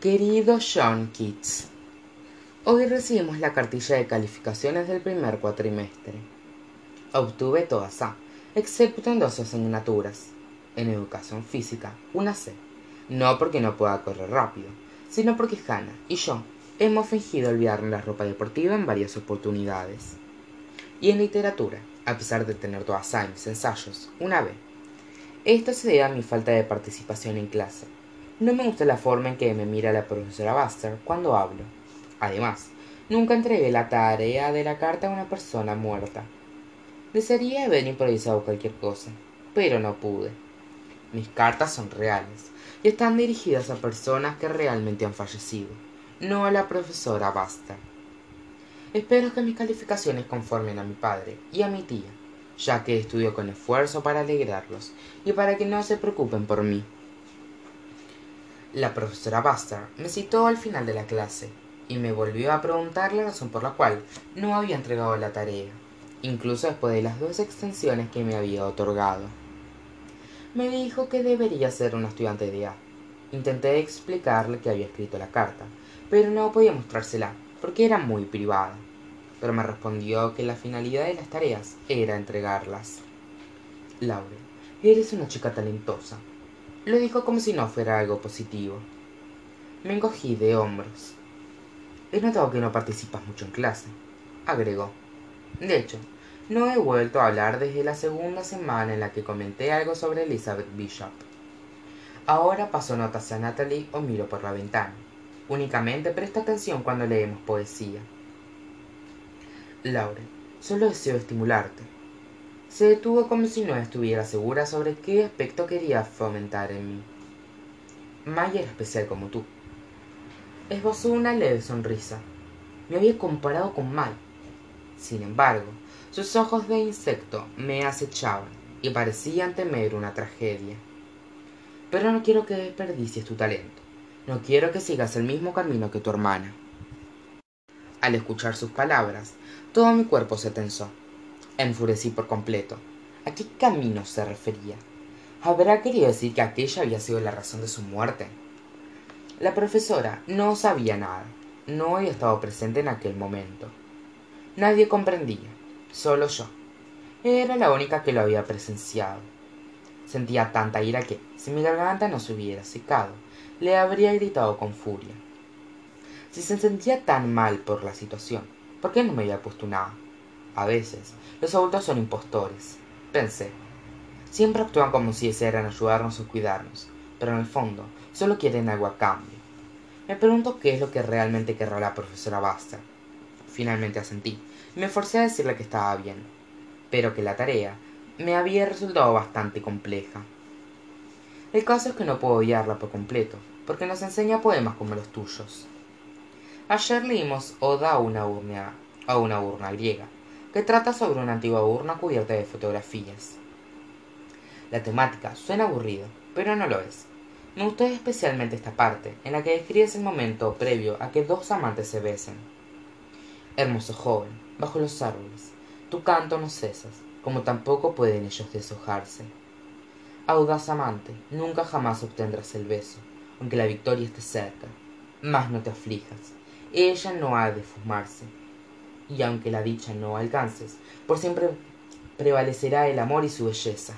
Querido John Keats, hoy recibimos la cartilla de calificaciones del primer cuatrimestre. Obtuve todas A, excepto en dos asignaturas. En educación física, una C. No porque no pueda correr rápido, sino porque Hannah y yo hemos fingido olvidarnos la ropa deportiva en varias oportunidades. Y en literatura, a pesar de tener todas A en mis ensayos, una B. Esto se debe a mi falta de participación en clase no me gusta la forma en que me mira la profesora Buster cuando hablo. Además, nunca entregué la tarea de la carta a una persona muerta. Desearía haber improvisado cualquier cosa, pero no pude. Mis cartas son reales y están dirigidas a personas que realmente han fallecido, no a la profesora Buster. Espero que mis calificaciones conformen a mi padre y a mi tía, ya que estudio con esfuerzo para alegrarlos y para que no se preocupen por mí. La profesora Buster me citó al final de la clase y me volvió a preguntar la razón por la cual no había entregado la tarea, incluso después de las dos extensiones que me había otorgado. Me dijo que debería ser un estudiante de A. Intenté explicarle que había escrito la carta, pero no podía mostrársela porque era muy privada. Pero me respondió que la finalidad de las tareas era entregarlas. Laure, eres una chica talentosa, lo dijo como si no fuera algo positivo. Me encogí de hombros. He notado que no participas mucho en clase, agregó. De hecho, no he vuelto a hablar desde la segunda semana en la que comenté algo sobre Elizabeth Bishop. Ahora paso notas a Natalie o miro por la ventana. Únicamente presta atención cuando leemos poesía. Laure, solo deseo estimularte, se detuvo como si no estuviera segura sobre qué aspecto quería fomentar en mí. May era especial como tú. Esbozó una leve sonrisa. Me había comparado con May. Sin embargo, sus ojos de insecto me acechaban y parecían temer una tragedia. Pero no quiero que desperdicies tu talento. No quiero que sigas el mismo camino que tu hermana. Al escuchar sus palabras, todo mi cuerpo se tensó enfurecí por completo. ¿A qué camino se refería? ¿Habrá querido decir que aquella había sido la razón de su muerte? La profesora no sabía nada. No había estado presente en aquel momento. Nadie comprendía, solo yo. Era la única que lo había presenciado. Sentía tanta ira que, si mi garganta no se hubiera secado, le habría gritado con furia. Si se sentía tan mal por la situación, ¿por qué no me había puesto nada? A veces, los adultos son impostores, pensé. Siempre actúan como si desearan ayudarnos o cuidarnos, pero en el fondo solo quieren algo a cambio. Me pregunto qué es lo que realmente querrá la profesora Buster. Finalmente asentí. Me forcé a decirle que estaba bien, pero que la tarea me había resultado bastante compleja. El caso es que no puedo odiarla por completo, porque nos enseña poemas como los tuyos. Ayer leímos Oda a una urna, a una urna griega, que trata sobre una antigua urna cubierta de fotografías. La temática suena aburrida, pero no lo es. Me gustó especialmente esta parte, en la que describes el momento previo a que dos amantes se besen. Hermoso joven, bajo los árboles, tu canto no cesas, como tampoco pueden ellos deshojarse. Audaz amante, nunca jamás obtendrás el beso, aunque la victoria esté cerca. Mas no te aflijas, ella no ha de fumarse, y aunque la dicha no alcances, por siempre prevalecerá el amor y su belleza.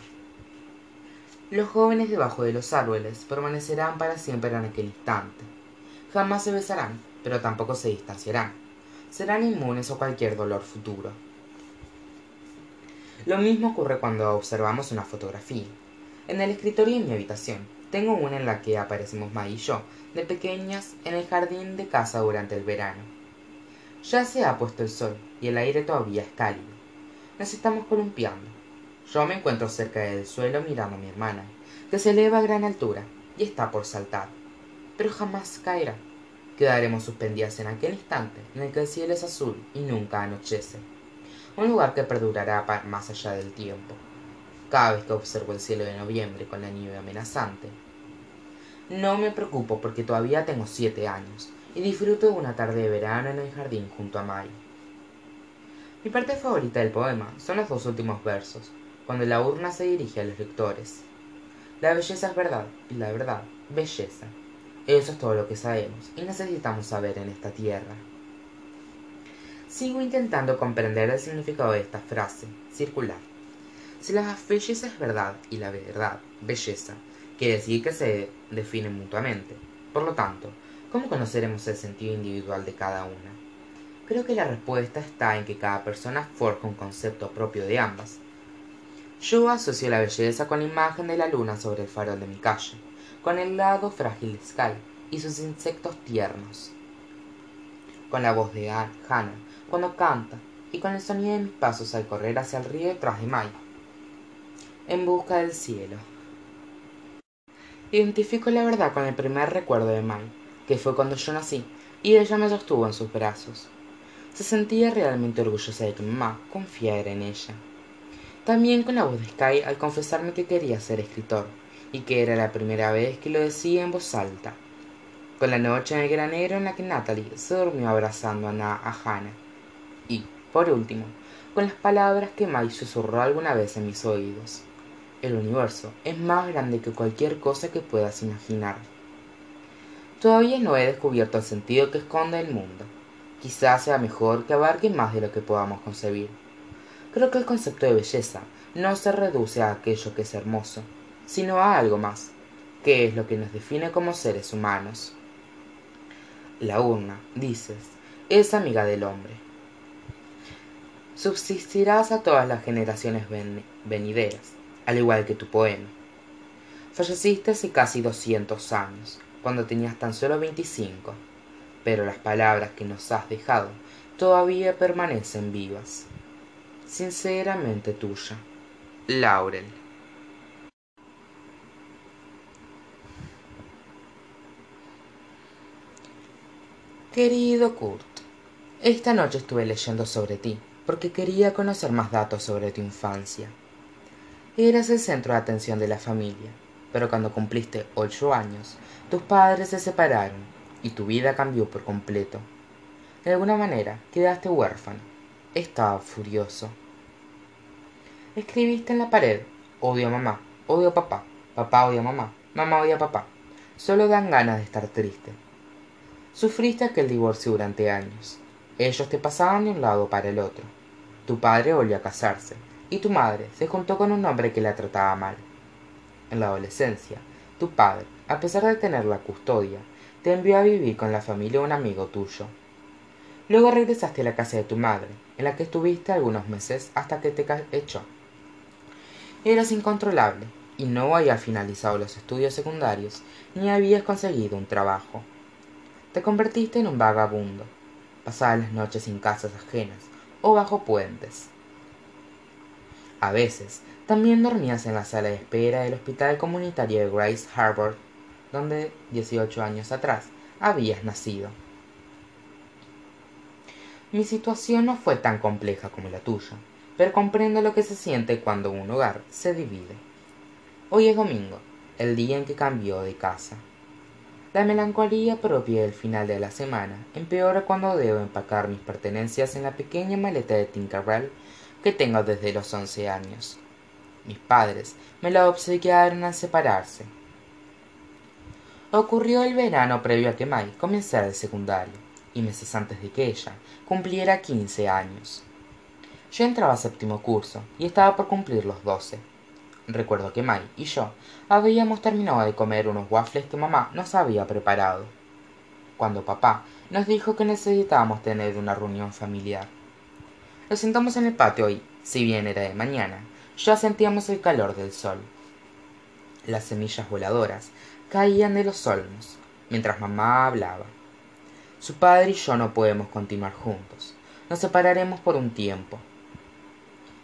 Los jóvenes debajo de los árboles permanecerán para siempre en aquel instante. Jamás se besarán, pero tampoco se distanciarán. Serán inmunes a cualquier dolor futuro. Lo mismo ocurre cuando observamos una fotografía. En el escritorio de mi habitación tengo una en la que aparecemos May y yo, de pequeñas, en el jardín de casa durante el verano. Ya se ha puesto el sol y el aire todavía es cálido. Nos estamos columpiando. Yo me encuentro cerca del suelo mirando a mi hermana, que se eleva a gran altura y está por saltar. Pero jamás caerá. Quedaremos suspendidas en aquel instante en el que el cielo es azul y nunca anochece. Un lugar que perdurará más allá del tiempo. Cada vez que observo el cielo de noviembre con la nieve amenazante, no me preocupo porque todavía tengo siete años y disfruto de una tarde de verano en el jardín junto a May. Mi parte favorita del poema son los dos últimos versos, cuando la urna se dirige a los lectores. La belleza es verdad, y la verdad, belleza. Eso es todo lo que sabemos y necesitamos saber en esta tierra. Sigo intentando comprender el significado de esta frase, circular. Si la belleza es verdad y la verdad, belleza, quiere decir que se definen mutuamente. Por lo tanto, ¿cómo conoceremos el sentido individual de cada una? Creo que la respuesta está en que cada persona forja un concepto propio de ambas. Yo asocio la belleza con la imagen de la luna sobre el farol de mi calle, con el lado frágil de Sky y sus insectos tiernos, con la voz de Hannah cuando canta y con el sonido de mis pasos al correr hacia el río detrás de Mai, en busca del cielo. Identifico la verdad con el primer recuerdo de Mai, que fue cuando yo nací, y ella me sostuvo en sus brazos. Se sentía realmente orgullosa de que mamá confiara en ella. También con la voz de Sky al confesarme que quería ser escritor, y que era la primera vez que lo decía en voz alta. Con la noche en el granero en la que Natalie se durmió abrazando a, a Hannah y, por último, con las palabras que Mai susurró alguna vez en mis oídos. El universo es más grande que cualquier cosa que puedas imaginar. Todavía no he descubierto el sentido que esconde el mundo. Quizás sea mejor que abarque más de lo que podamos concebir. Creo que el concepto de belleza no se reduce a aquello que es hermoso, sino a algo más, que es lo que nos define como seres humanos. La urna, dices, es amiga del hombre subsistirás a todas las generaciones venideras, al igual que tu poema. Falleciste hace casi doscientos años, cuando tenías tan solo veinticinco, pero las palabras que nos has dejado todavía permanecen vivas. Sinceramente tuya, Laurel. Querido Kurt, esta noche estuve leyendo sobre ti porque quería conocer más datos sobre tu infancia. Eras el centro de atención de la familia, pero cuando cumpliste ocho años, tus padres se separaron y tu vida cambió por completo. De alguna manera quedaste huérfano. Estaba furioso. Escribiste en la pared, odio a mamá, odio a papá, papá odia a mamá, mamá odia a papá. Solo dan ganas de estar triste. Sufriste aquel divorcio durante años. Ellos te pasaban de un lado para el otro tu padre volvió a casarse, y tu madre se juntó con un hombre que la trataba mal. En la adolescencia, tu padre, a pesar de tener la custodia, te envió a vivir con la familia de un amigo tuyo. Luego regresaste a la casa de tu madre, en la que estuviste algunos meses hasta que te echó. Eras incontrolable, y no habías finalizado los estudios secundarios, ni habías conseguido un trabajo. Te convertiste en un vagabundo. Pasabas las noches en casas ajenas, o bajo puentes. A veces, también dormías en la sala de espera del hospital comunitario de Grace Harbor, donde 18 años atrás habías nacido. Mi situación no fue tan compleja como la tuya, pero comprendo lo que se siente cuando un hogar se divide. Hoy es domingo, el día en que cambió de casa. La melancolía propia del final de la semana empeora cuando debo empacar mis pertenencias en la pequeña maleta de Tinkerbell que tengo desde los once años. Mis padres me la obsequiaron al separarse. Ocurrió el verano previo a que Mai comenzara el secundario, y meses antes de que ella cumpliera quince años. Yo entraba a séptimo curso y estaba por cumplir los doce. Recuerdo que Mai y yo habíamos terminado de comer unos waffles que mamá nos había preparado, cuando papá nos dijo que necesitábamos tener una reunión familiar. Nos sentamos en el patio y, si bien era de mañana, ya sentíamos el calor del sol. Las semillas voladoras caían de los olmos, mientras mamá hablaba. Su padre y yo no podemos continuar juntos. Nos separaremos por un tiempo.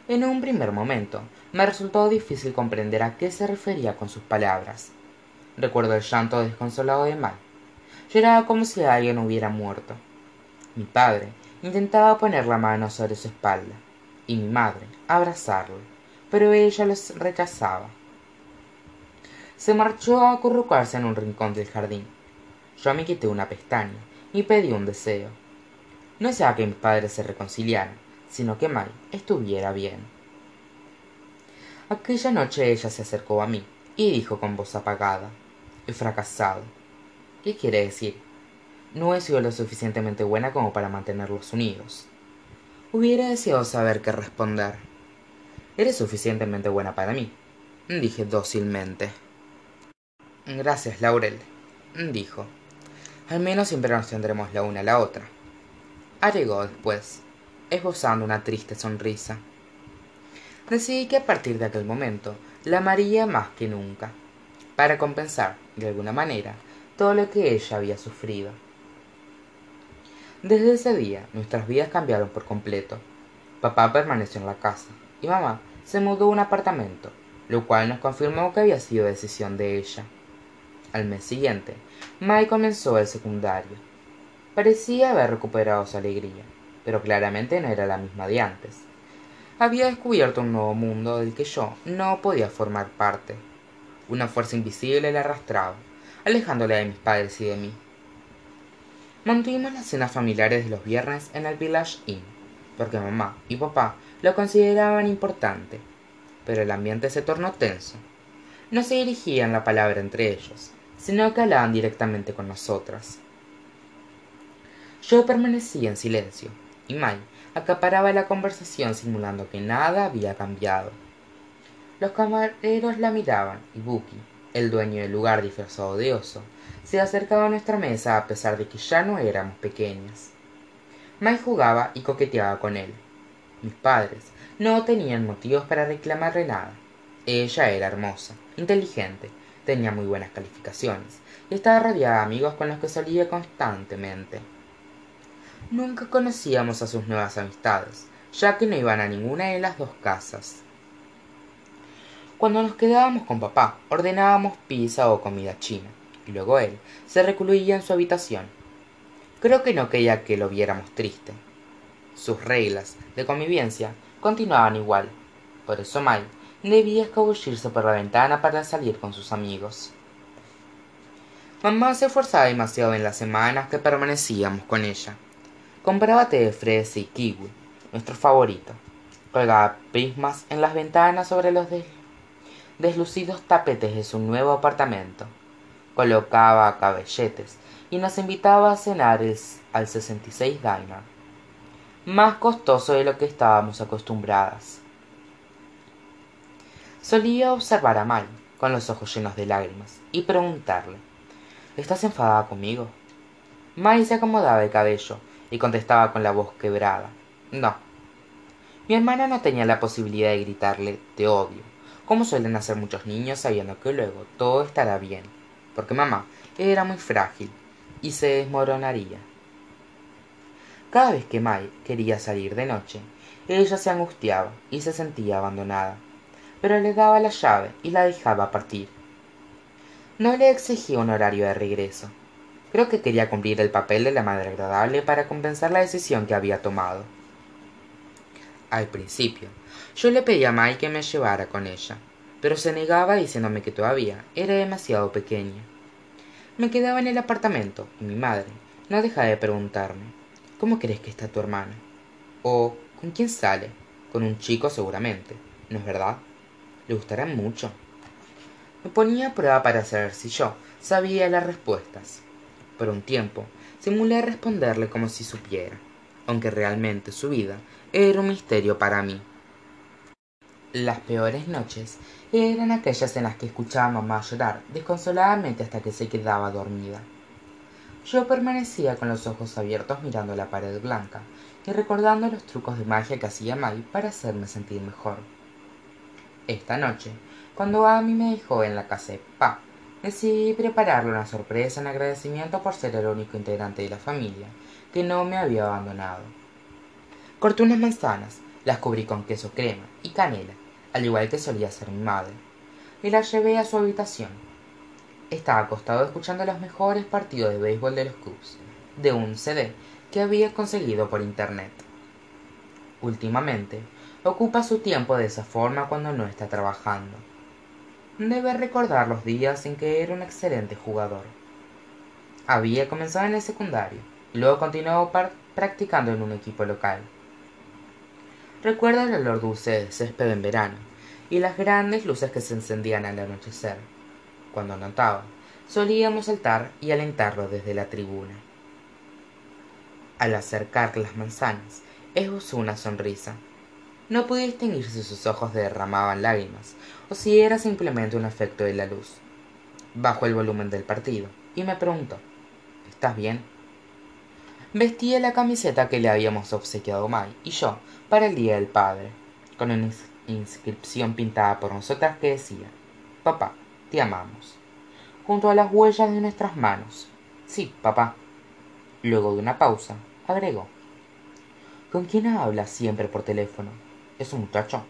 En un primer momento me resultó difícil comprender a qué se refería con sus palabras. Recuerdo el llanto desconsolado de Mal. Lloraba como si alguien hubiera muerto. Mi padre intentaba poner la mano sobre su espalda y mi madre abrazarlo, pero ella los rechazaba. Se marchó a acurrucarse en un rincón del jardín. Yo me quité una pestaña y pedí un deseo. No sea que mis padres se reconciliaran, sino que Mai estuviera bien. Aquella noche ella se acercó a mí y dijo con voz apagada He fracasado. ¿Qué quiere decir? No he sido lo suficientemente buena como para mantenerlos unidos. Hubiera deseado saber qué responder. Eres suficientemente buena para mí, dije dócilmente. Gracias, Laurel, dijo. Al menos siempre nos tendremos la una a la otra. Agregó después, esbozando una triste sonrisa. Decidí que a partir de aquel momento la amaría más que nunca, para compensar, de alguna manera, todo lo que ella había sufrido. Desde ese día nuestras vidas cambiaron por completo. Papá permaneció en la casa y mamá se mudó a un apartamento, lo cual nos confirmó que había sido decisión de ella. Al mes siguiente, Mai comenzó el secundario. Parecía haber recuperado su alegría, pero claramente no era la misma de antes. Había descubierto un nuevo mundo del que yo no podía formar parte. Una fuerza invisible la arrastraba, alejándole de mis padres y de mí. Mantuvimos las cenas familiares de los viernes en el Village Inn, porque mamá y papá lo consideraban importante, pero el ambiente se tornó tenso. No se dirigían la palabra entre ellos, sino que hablaban directamente con nosotras. Yo permanecía en silencio, y Mai acaparaba la conversación simulando que nada había cambiado. Los camareros la miraban y Buki, el dueño del lugar disfrazado de oso, se acercaba a nuestra mesa a pesar de que ya no éramos pequeñas. Mai jugaba y coqueteaba con él. Mis padres no tenían motivos para reclamarle nada. Ella era hermosa, inteligente, tenía muy buenas calificaciones y estaba rodeada de amigos con los que salía constantemente. Nunca conocíamos a sus nuevas amistades, ya que no iban a ninguna de las dos casas. Cuando nos quedábamos con papá, ordenábamos pizza o comida china, y luego él se recluía en su habitación. Creo que no quería que lo viéramos triste. Sus reglas de convivencia continuaban igual, por eso Mai debía escabullirse por la ventana para salir con sus amigos. Mamá se esforzaba demasiado en las semanas que permanecíamos con ella. Compraba té de fresa y kiwi, nuestro favorito. Colgaba prismas en las ventanas sobre los deslucidos tapetes de su nuevo apartamento. Colocaba cabelletes y nos invitaba a cenar al 66 Diner, más costoso de lo que estábamos acostumbradas. Solía observar a Mai, con los ojos llenos de lágrimas, y preguntarle ¿Estás enfadada conmigo? Mai se acomodaba el cabello y contestaba con la voz quebrada No. Mi hermana no tenía la posibilidad de gritarle Te odio, como suelen hacer muchos niños sabiendo que luego todo estará bien, porque mamá era muy frágil y se desmoronaría. Cada vez que Mai quería salir de noche, ella se angustiaba y se sentía abandonada pero le daba la llave y la dejaba partir. No le exigía un horario de regreso. Creo que quería cumplir el papel de la madre agradable para compensar la decisión que había tomado. Al principio, yo le pedí a Mai que me llevara con ella, pero se negaba diciéndome que todavía era demasiado pequeña. Me quedaba en el apartamento y mi madre no dejaba de preguntarme ¿Cómo crees que está tu hermana? o ¿con quién sale? Con un chico seguramente, ¿no es verdad? le gustará mucho. Me ponía a prueba para saber si yo sabía las respuestas. Por un tiempo simulé responderle como si supiera, aunque realmente su vida era un misterio para mí. Las peores noches eran aquellas en las que escuchaba a mamá llorar desconsoladamente hasta que se quedaba dormida. Yo permanecía con los ojos abiertos mirando la pared blanca y recordando los trucos de magia que hacía Mai para hacerme sentir mejor. Esta noche, cuando Amy me dejó en la casa de Pa, decidí prepararle una sorpresa en agradecimiento por ser el único integrante de la familia que no me había abandonado. Corté unas manzanas, las cubrí con queso crema y canela, al igual que solía hacer mi madre, y las llevé a su habitación. Estaba acostado escuchando los mejores partidos de béisbol de los Cubs, de un CD que había conseguido por internet. Últimamente, ocupa su tiempo de esa forma cuando no está trabajando. Debe recordar los días en que era un excelente jugador. Había comenzado en el secundario y luego continuó practicando en un equipo local. Recuerda el olor dulce de césped en verano y las grandes luces que se encendían al anochecer, cuando notaba solíamos saltar y alentarlo desde la tribuna. Al acercar las manzanas esbozó una sonrisa. No pude distinguir si sus ojos derramaban lágrimas o si era simplemente un efecto de la luz. Bajó el volumen del partido y me preguntó estás bien vestía la camiseta que le habíamos obsequiado May y yo para el día del padre con una inscripción pintada por nosotras que decía papá amamos. Junto a las huellas de nuestras manos. Sí papá. Luego de una pausa agregó. Con quién hablas siempre por teléfono es un muchacho.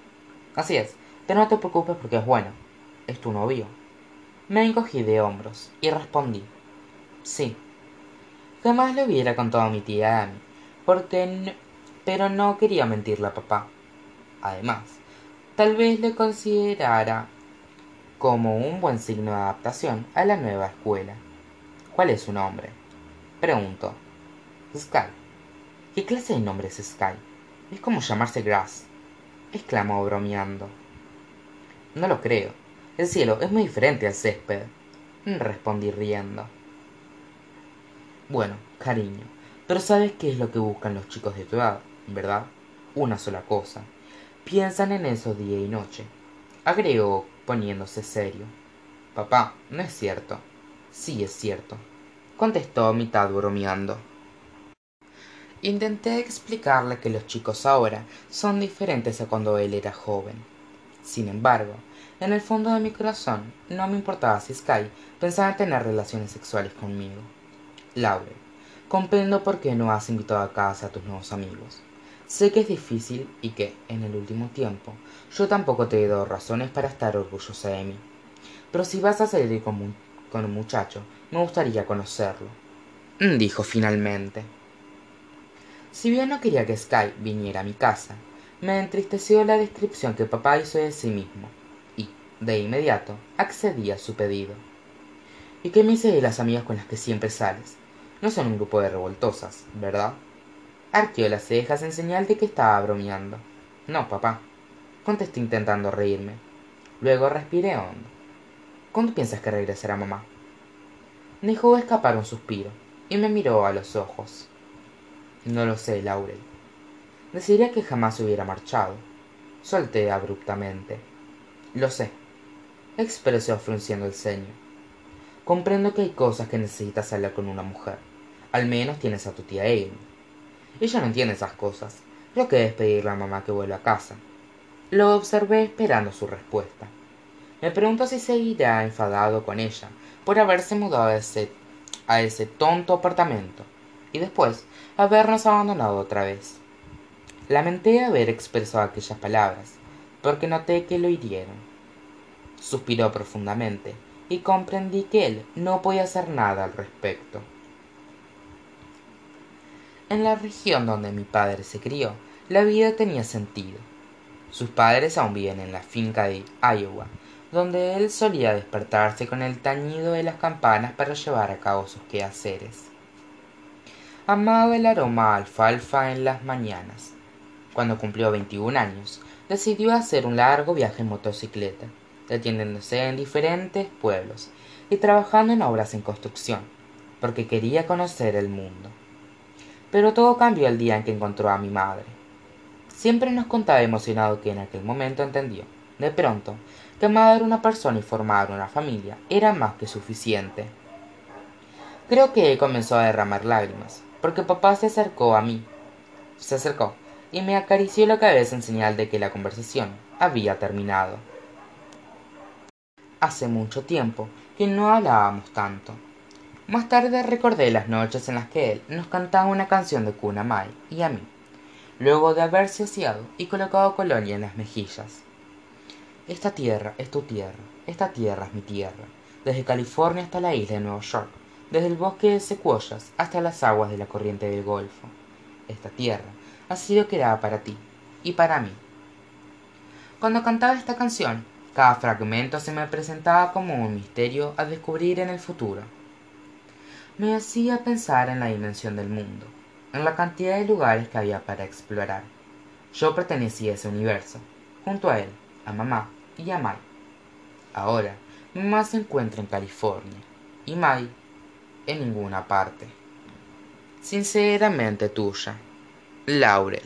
Así es pero no te preocupes porque es bueno. Es tu novio. Me encogí de hombros y respondí. Sí. Jamás le hubiera contado a mi tía porque pero no quería mentirle a papá. Además tal vez le considerara como un buen signo de adaptación a la nueva escuela. Cuál es su nombre preguntó sky. Qué clase de nombre es sky es como llamarse grass exclamó bromeando. No lo creo. El cielo es muy diferente al césped respondí riendo. Bueno cariño pero sabes qué es lo que buscan los chicos de tu edad verdad una sola cosa. Piensan en eso día y noche. Agregó poniéndose serio. Papá no es cierto. Sí es cierto contestó mitad bromeando. Intenté explicarle que los chicos ahora son diferentes a cuando él era joven. Sin embargo en el fondo de mi corazón no me importaba si sky pensaba en tener relaciones sexuales conmigo. Laurel comprendo por qué no has invitado a casa a tus nuevos amigos sé que es difícil y que en el último tiempo yo tampoco te he dado razones para estar orgullosa de mí. Pero si vas a salir con un, con un muchacho me gustaría conocerlo dijo finalmente. Si bien no quería que sky viniera a mi casa me entristeció la descripción que papá hizo de sí mismo y de inmediato accedí a su pedido. Y qué me dice de las amigas con las que siempre sales no son un grupo de revoltosas verdad arqueó las cejas en señal de que estaba bromeando. No papá contesté intentando reírme. Luego respiré hondo. Cuándo piensas que regresará mamá dejó escapar un suspiro y me miró a los ojos. No lo sé laurel. Desearía que jamás se hubiera marchado. Solté abruptamente. Lo sé expresó frunciendo el ceño. Comprendo que hay cosas que necesitas hablar con una mujer. Al menos tienes a tu tía amy ella no entiende esas cosas. Creo que debes pedirle a mamá que vuelva a casa. Lo observé esperando su respuesta. Me preguntó si seguirá enfadado con ella por haberse mudado a ese, a ese tonto apartamento y después habernos abandonado otra vez. Lamenté haber expresado aquellas palabras porque noté que lo hirieron. Suspiró profundamente y comprendí que él no podía hacer nada al respecto en la región donde mi padre se crió la vida tenía sentido. Sus padres aún viven en la finca de iowa donde él solía despertarse con el tañido de las campanas para llevar a cabo sus quehaceres. Amaba el aroma a alfalfa en las mañanas. Cuando cumplió veintiún años decidió hacer un largo viaje en motocicleta deteniéndose en diferentes pueblos y trabajando en obras en construcción porque quería conocer el mundo pero todo cambió el día en que encontró a mi madre. Siempre nos contaba emocionado que en aquel momento entendió de pronto que amar a una persona y formar una familia era más que suficiente. Creo que él comenzó a derramar lágrimas porque papá se acercó a mí. Se acercó y me acarició la cabeza en señal de que la conversación había terminado. Hace mucho tiempo que no hablábamos tanto más tarde recordé las noches en las que él nos cantaba una canción de cuna Mai y a mí luego de haberse aseado y colocado colonia en las mejillas. Esta tierra es tu tierra esta tierra es mi tierra desde california hasta la isla de nueva york desde el bosque de secuoyas hasta las aguas de la corriente del golfo. Esta tierra ha sido creada para ti y para mí. Cuando cantaba esta canción cada fragmento se me presentaba como un misterio a descubrir en el futuro me hacía pensar en la dimensión del mundo en la cantidad de lugares que había para explorar. Yo pertenecía a ese universo junto a él a mamá y a Mike ahora mamá se encuentra en california y may en ninguna parte. Sinceramente tuya laurel